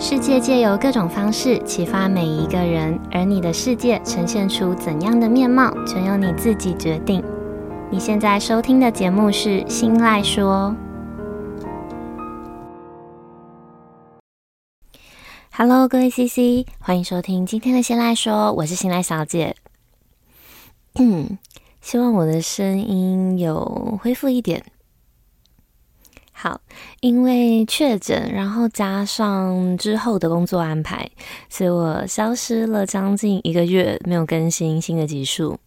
世界借由各种方式启发每一个人，而你的世界呈现出怎样的面貌，全由你自己决定。你现在收听的节目是《新赖说》。Hello，各位 CC，欢迎收听今天的《新赖说》，我是新赖小姐。嗯，希望我的声音有恢复一点。好，因为确诊，然后加上之后的工作安排，所以我消失了将近一个月，没有更新新的集数。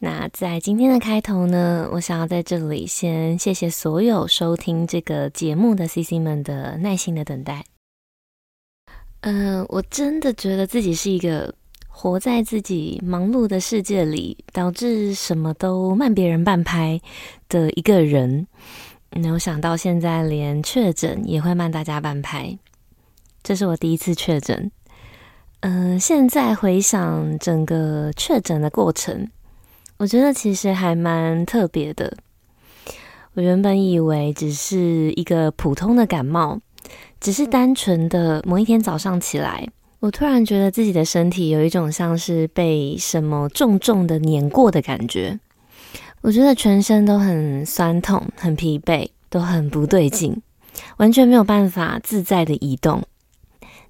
那在今天的开头呢，我想要在这里先谢谢所有收听这个节目的 CC 们的耐心的等待。嗯、呃，我真的觉得自己是一个活在自己忙碌的世界里，导致什么都慢别人半拍的一个人。没有想到现在连确诊也会慢大家半拍，这是我第一次确诊。嗯、呃，现在回想整个确诊的过程，我觉得其实还蛮特别的。我原本以为只是一个普通的感冒，只是单纯的某一天早上起来，我突然觉得自己的身体有一种像是被什么重重的碾过的感觉。我觉得全身都很酸痛、很疲惫，都很不对劲，完全没有办法自在的移动。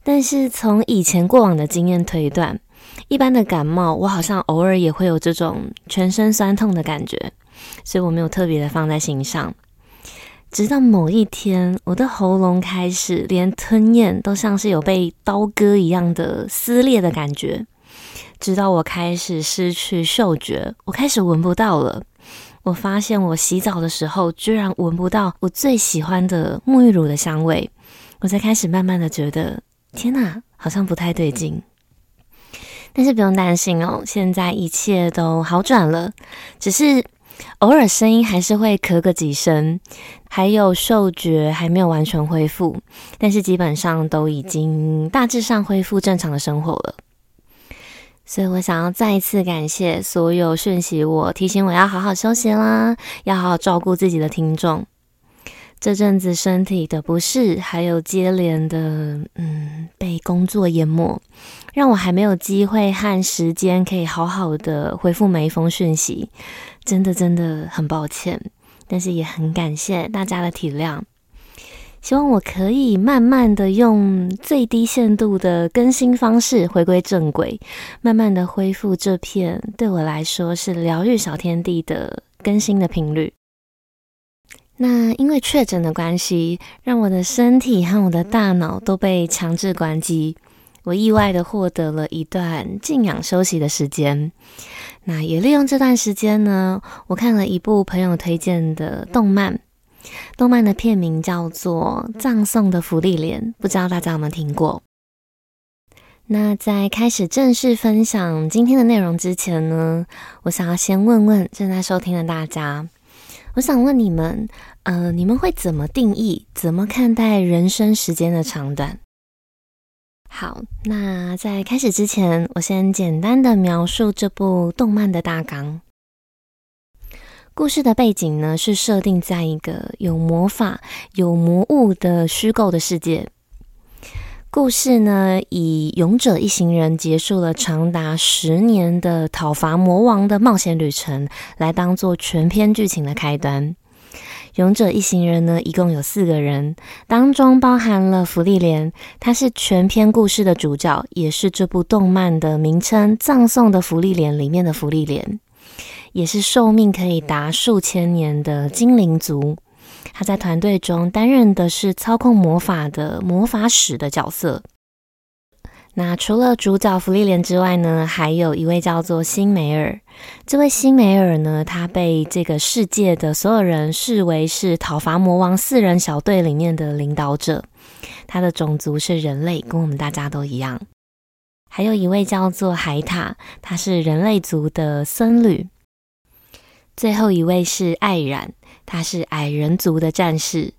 但是从以前过往的经验推断，一般的感冒，我好像偶尔也会有这种全身酸痛的感觉，所以我没有特别的放在心上。直到某一天，我的喉咙开始连吞咽都像是有被刀割一样的撕裂的感觉，直到我开始失去嗅觉，我开始闻不到了。我发现我洗澡的时候居然闻不到我最喜欢的沐浴乳的香味，我才开始慢慢的觉得，天哪，好像不太对劲。但是不用担心哦，现在一切都好转了，只是偶尔声音还是会咳个几声，还有嗅觉还没有完全恢复，但是基本上都已经大致上恢复正常的生活了。所以我想要再一次感谢所有讯息我、提醒我要好好休息啦，要好好照顾自己的听众。这阵子身体的不适，还有接连的嗯被工作淹没，让我还没有机会和时间可以好好的回复每一封讯息，真的真的很抱歉，但是也很感谢大家的体谅。希望我可以慢慢的用最低限度的更新方式回归正轨，慢慢的恢复这片对我来说是疗愈小天地的更新的频率。那因为确诊的关系，让我的身体和我的大脑都被强制关机，我意外的获得了一段静养休息的时间。那也利用这段时间呢，我看了一部朋友推荐的动漫。动漫的片名叫做《葬送的芙莉莲》，不知道大家有没有听过？那在开始正式分享今天的内容之前呢，我想要先问问正在收听的大家，我想问你们，呃，你们会怎么定义、怎么看待人生时间的长短？好，那在开始之前，我先简单的描述这部动漫的大纲。故事的背景呢，是设定在一个有魔法、有魔物的虚构的世界。故事呢，以勇者一行人结束了长达十年的讨伐魔王的冒险旅程来当做全篇剧情的开端。勇者一行人呢，一共有四个人，当中包含了芙莉莲，他是全篇故事的主角，也是这部动漫的名称《葬送的芙莉莲》里面的芙莉莲。也是寿命可以达数千年的精灵族，他在团队中担任的是操控魔法的魔法使的角色。那除了主角芙莉莲之外呢，还有一位叫做辛梅尔。这位辛梅尔呢，他被这个世界的所有人视为是讨伐魔王四人小队里面的领导者。他的种族是人类，跟我们大家都一样。还有一位叫做海塔，他是人类族的僧侣。最后一位是艾冉，他是矮人族的战士。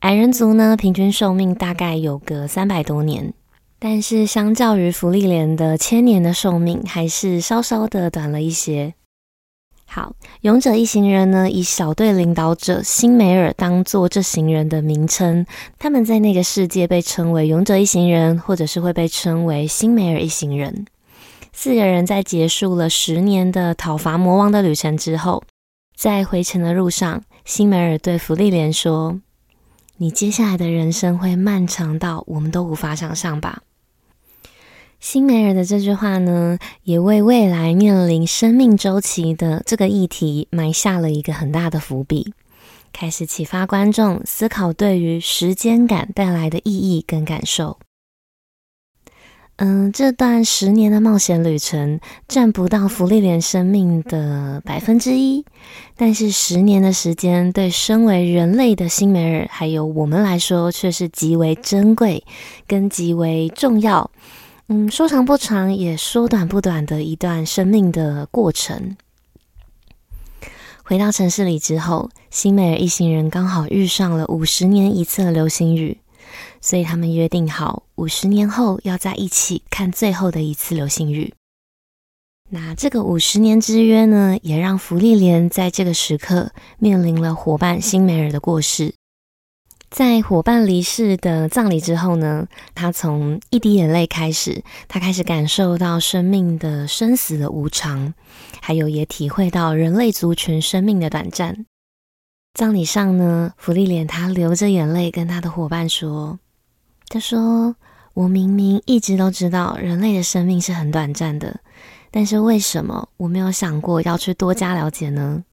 矮人族呢，平均寿命大概有个三百多年，但是相较于芙莉莲的千年的寿命，还是稍稍的短了一些。好，勇者一行人呢，以小队领导者辛梅尔当做这行人的名称，他们在那个世界被称为勇者一行人，或者是会被称为辛梅尔一行人。四个人在结束了十年的讨伐魔王的旅程之后，在回程的路上，辛梅尔对芙莉莲说：“你接下来的人生会漫长到我们都无法想象吧。”辛梅尔的这句话呢，也为未来面临生命周期的这个议题埋下了一个很大的伏笔，开始启发观众思考对于时间感带来的意义跟感受。嗯，这段十年的冒险旅程占不到芙莉莲生命的百分之一，但是十年的时间对身为人类的辛梅尔还有我们来说却是极为珍贵跟极为重要。嗯，说长不长，也说短不短的一段生命的过程。回到城市里之后，辛梅尔一行人刚好遇上了五十年一次的流星雨。所以他们约定好，五十年后要在一起看最后的一次流星雨。那这个五十年之约呢，也让芙莉莲在这个时刻面临了伙伴辛梅尔的过世。在伙伴离世的葬礼之后呢，他从一滴眼泪开始，他开始感受到生命的生死的无常，还有也体会到人类族群生命的短暂。葬礼上呢，芙莉莲她流着眼泪跟她的伙伴说。他说：“我明明一直都知道人类的生命是很短暂的，但是为什么我没有想过要去多加了解呢？”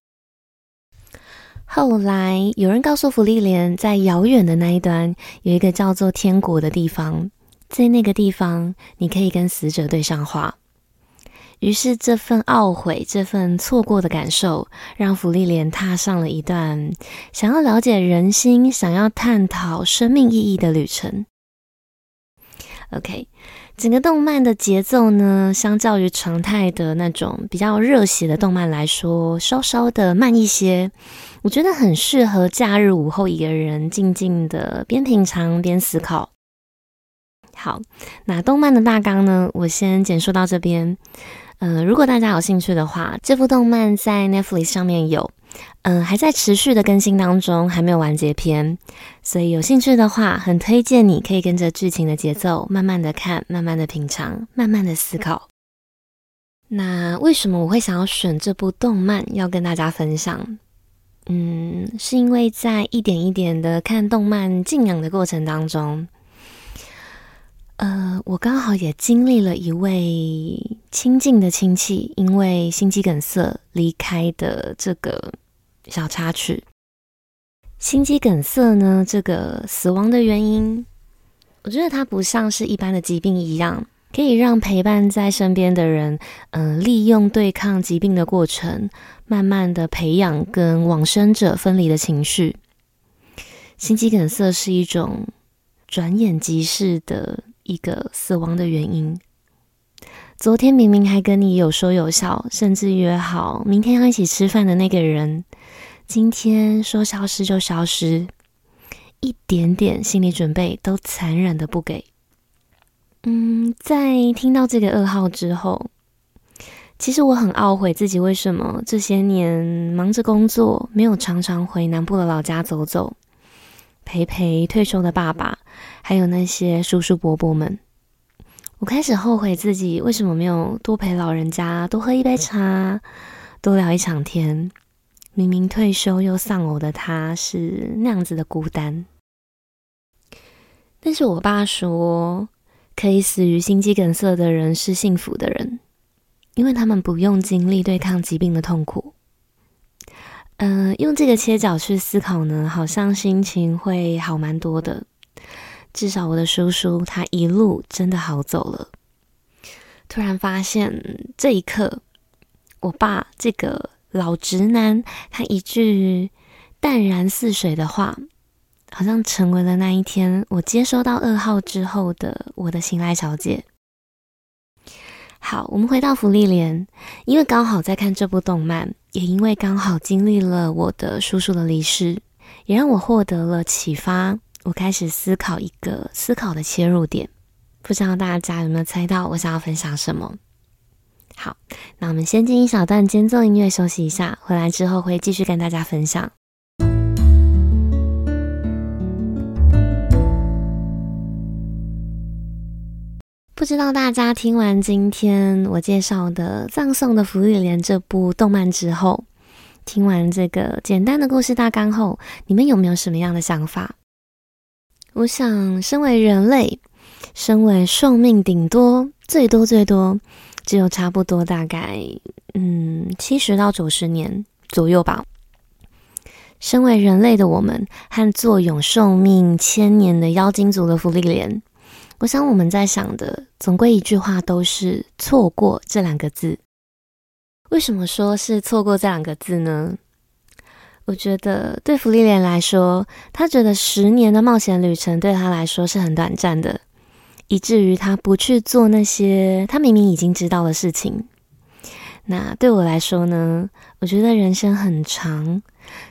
后来有人告诉芙莉莲，在遥远的那一端有一个叫做天国的地方，在那个地方你可以跟死者对上话。于是这份懊悔、这份错过的感受，让芙莉莲踏上了一段想要了解人心、想要探讨生命意义的旅程。OK，整个动漫的节奏呢，相较于常态的那种比较热血的动漫来说，稍稍的慢一些。我觉得很适合假日午后一个人静静的边品尝边思考。好，那动漫的大纲呢，我先简述到这边。呃，如果大家有兴趣的话，这部动漫在 Netflix 上面有。嗯，还在持续的更新当中，还没有完结篇，所以有兴趣的话，很推荐你可以跟着剧情的节奏，慢慢的看，慢慢的品尝，慢慢的思考。那为什么我会想要选这部动漫要跟大家分享？嗯，是因为在一点一点的看动漫静养的过程当中，呃，我刚好也经历了一位亲近的亲戚因为心肌梗塞离开的这个。小插曲，心肌梗塞呢，这个死亡的原因，我觉得它不像是一般的疾病一样，可以让陪伴在身边的人，嗯、利用对抗疾病的过程，慢慢的培养跟往生者分离的情绪。心肌梗塞是一种转眼即逝的一个死亡的原因。昨天明明还跟你有说有笑，甚至约好明天要一起吃饭的那个人，今天说消失就消失，一点点心理准备都残忍的不给。嗯，在听到这个噩耗之后，其实我很懊悔自己为什么这些年忙着工作，没有常常回南部的老家走走，陪陪退休的爸爸，还有那些叔叔伯伯们。我开始后悔自己为什么没有多陪老人家，多喝一杯茶，多聊一场天。明明退休又丧偶的他，是那样子的孤单。但是我爸说，可以死于心肌梗塞的人是幸福的人，因为他们不用经历对抗疾病的痛苦。嗯、呃，用这个切角去思考呢，好像心情会好蛮多的。至少我的叔叔他一路真的好走了。突然发现这一刻，我爸这个老直男，他一句淡然似水的话，好像成为了那一天我接收到噩耗之后的我的心赖小姐。好，我们回到芙莉莲，因为刚好在看这部动漫，也因为刚好经历了我的叔叔的离世，也让我获得了启发。我开始思考一个思考的切入点，不知道大家有没有猜到我想要分享什么？好，那我们先进一小段间奏音乐休息一下，回来之后会继续跟大家分享。不知道大家听完今天我介绍的《葬送的芙莉莲》这部动漫之后，听完这个简单的故事大纲后，你们有没有什么样的想法？我想，身为人类，身为寿命顶多最多最多只有差不多大概嗯七十到九十年左右吧。身为人类的我们，和坐拥寿命千年的妖精族的芙莉莲。我想我们在想的总归一句话都是“错过”这两个字。为什么说是“错过”这两个字呢？我觉得对芙莉莲来说，他觉得十年的冒险旅程对他来说是很短暂的，以至于他不去做那些他明明已经知道的事情。那对我来说呢？我觉得人生很长。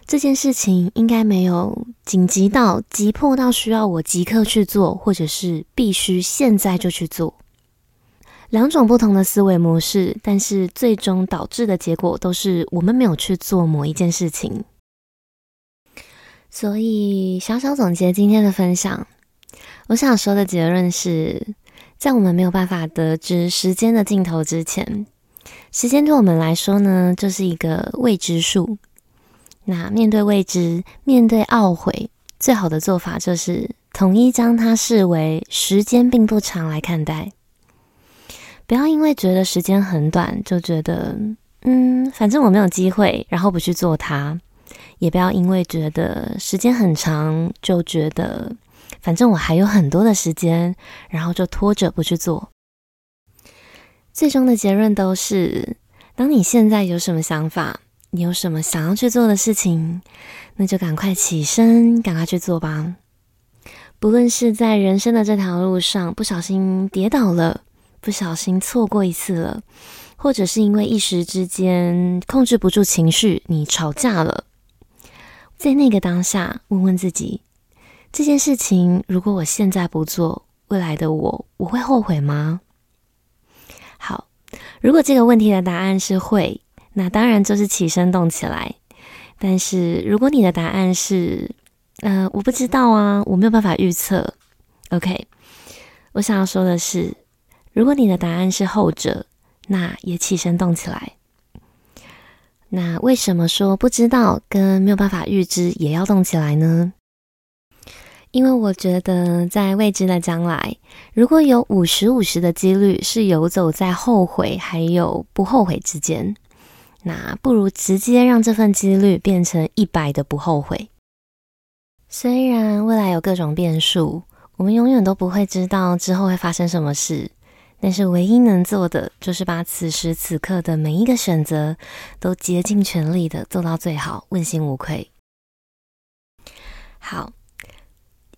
这件事情应该没有紧急到、急迫到需要我即刻去做，或者是必须现在就去做。两种不同的思维模式，但是最终导致的结果都是我们没有去做某一件事情。所以，小小总结今天的分享，我想说的结论是，在我们没有办法得知时间的尽头之前，时间对我们来说呢，就是一个未知数。那面对未知，面对懊悔，最好的做法就是统一将它视为时间并不长来看待。不要因为觉得时间很短，就觉得嗯，反正我没有机会，然后不去做它；也不要因为觉得时间很长，就觉得反正我还有很多的时间，然后就拖着不去做。最终的结论都是：当你现在有什么想法，你有什么想要去做的事情，那就赶快起身，赶快去做吧。不论是在人生的这条路上不小心跌倒了，不小心错过一次了，或者是因为一时之间控制不住情绪，你吵架了，在那个当下，问问自己，这件事情如果我现在不做，未来的我，我会后悔吗？如果这个问题的答案是会。那当然就是起身动起来，但是如果你的答案是，呃，我不知道啊，我没有办法预测。OK，我想要说的是，如果你的答案是后者，那也起身动起来。那为什么说不知道跟没有办法预知也要动起来呢？因为我觉得在未知的将来，如果有五十五十的几率是游走在后悔还有不后悔之间。那不如直接让这份几率变成一百的不后悔。虽然未来有各种变数，我们永远都不会知道之后会发生什么事，但是唯一能做的就是把此时此刻的每一个选择都竭尽全力的做到最好，问心无愧。好，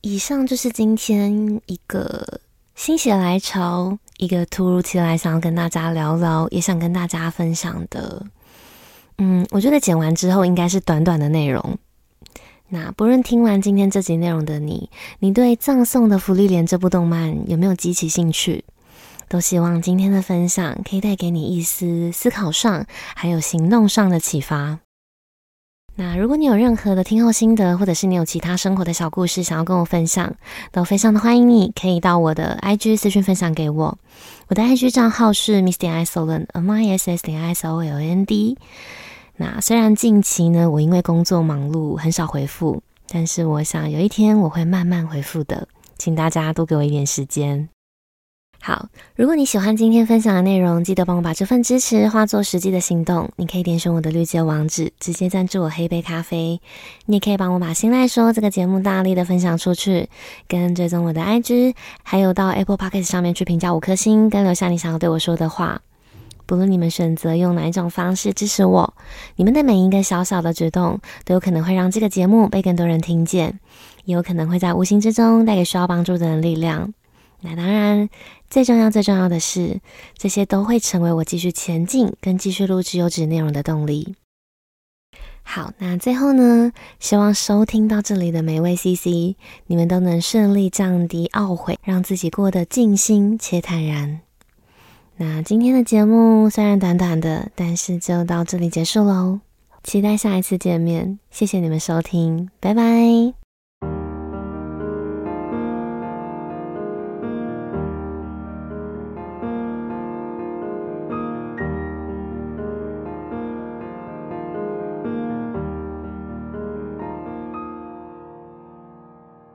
以上就是今天一个心血来潮，一个突如其来想要跟大家聊聊，也想跟大家分享的。嗯，我觉得剪完之后应该是短短的内容。那不论听完今天这集内容的你，你对《葬送的芙莉莲》这部动漫有没有激起兴趣？都希望今天的分享可以带给你一丝思考上还有行动上的启发。那如果你有任何的听后心得，或者是你有其他生活的小故事想要跟我分享，都非常的欢迎你可以到我的 IG 私讯分享给我。我的 IG 账号是 miss 点 isoland，m i s s 点 i s o l a n d。那虽然近期呢，我因为工作忙碌很少回复，但是我想有一天我会慢慢回复的，请大家多给我一点时间。好，如果你喜欢今天分享的内容，记得帮我把这份支持化作实际的行动。你可以点选我的绿界网址，直接赞助我喝一杯咖啡。你也可以帮我把新赖说这个节目大力的分享出去，跟追踪我的 IG，还有到 Apple Podcast 上面去评价五颗星，跟留下你想要对我说的话。不论你们选择用哪一种方式支持我，你们的每一个小小的举动都有可能会让这个节目被更多人听见，也有可能会在无形之中带给需要帮助的人力量。那当然，最重要、最重要的是，这些都会成为我继续前进跟继续录制优质内容的动力。好，那最后呢，希望收听到这里的每位 CC，你们都能顺利降低懊悔，让自己过得尽心且坦然。那今天的节目虽然短短的，但是就到这里结束喽。期待下一次见面，谢谢你们收听，拜拜。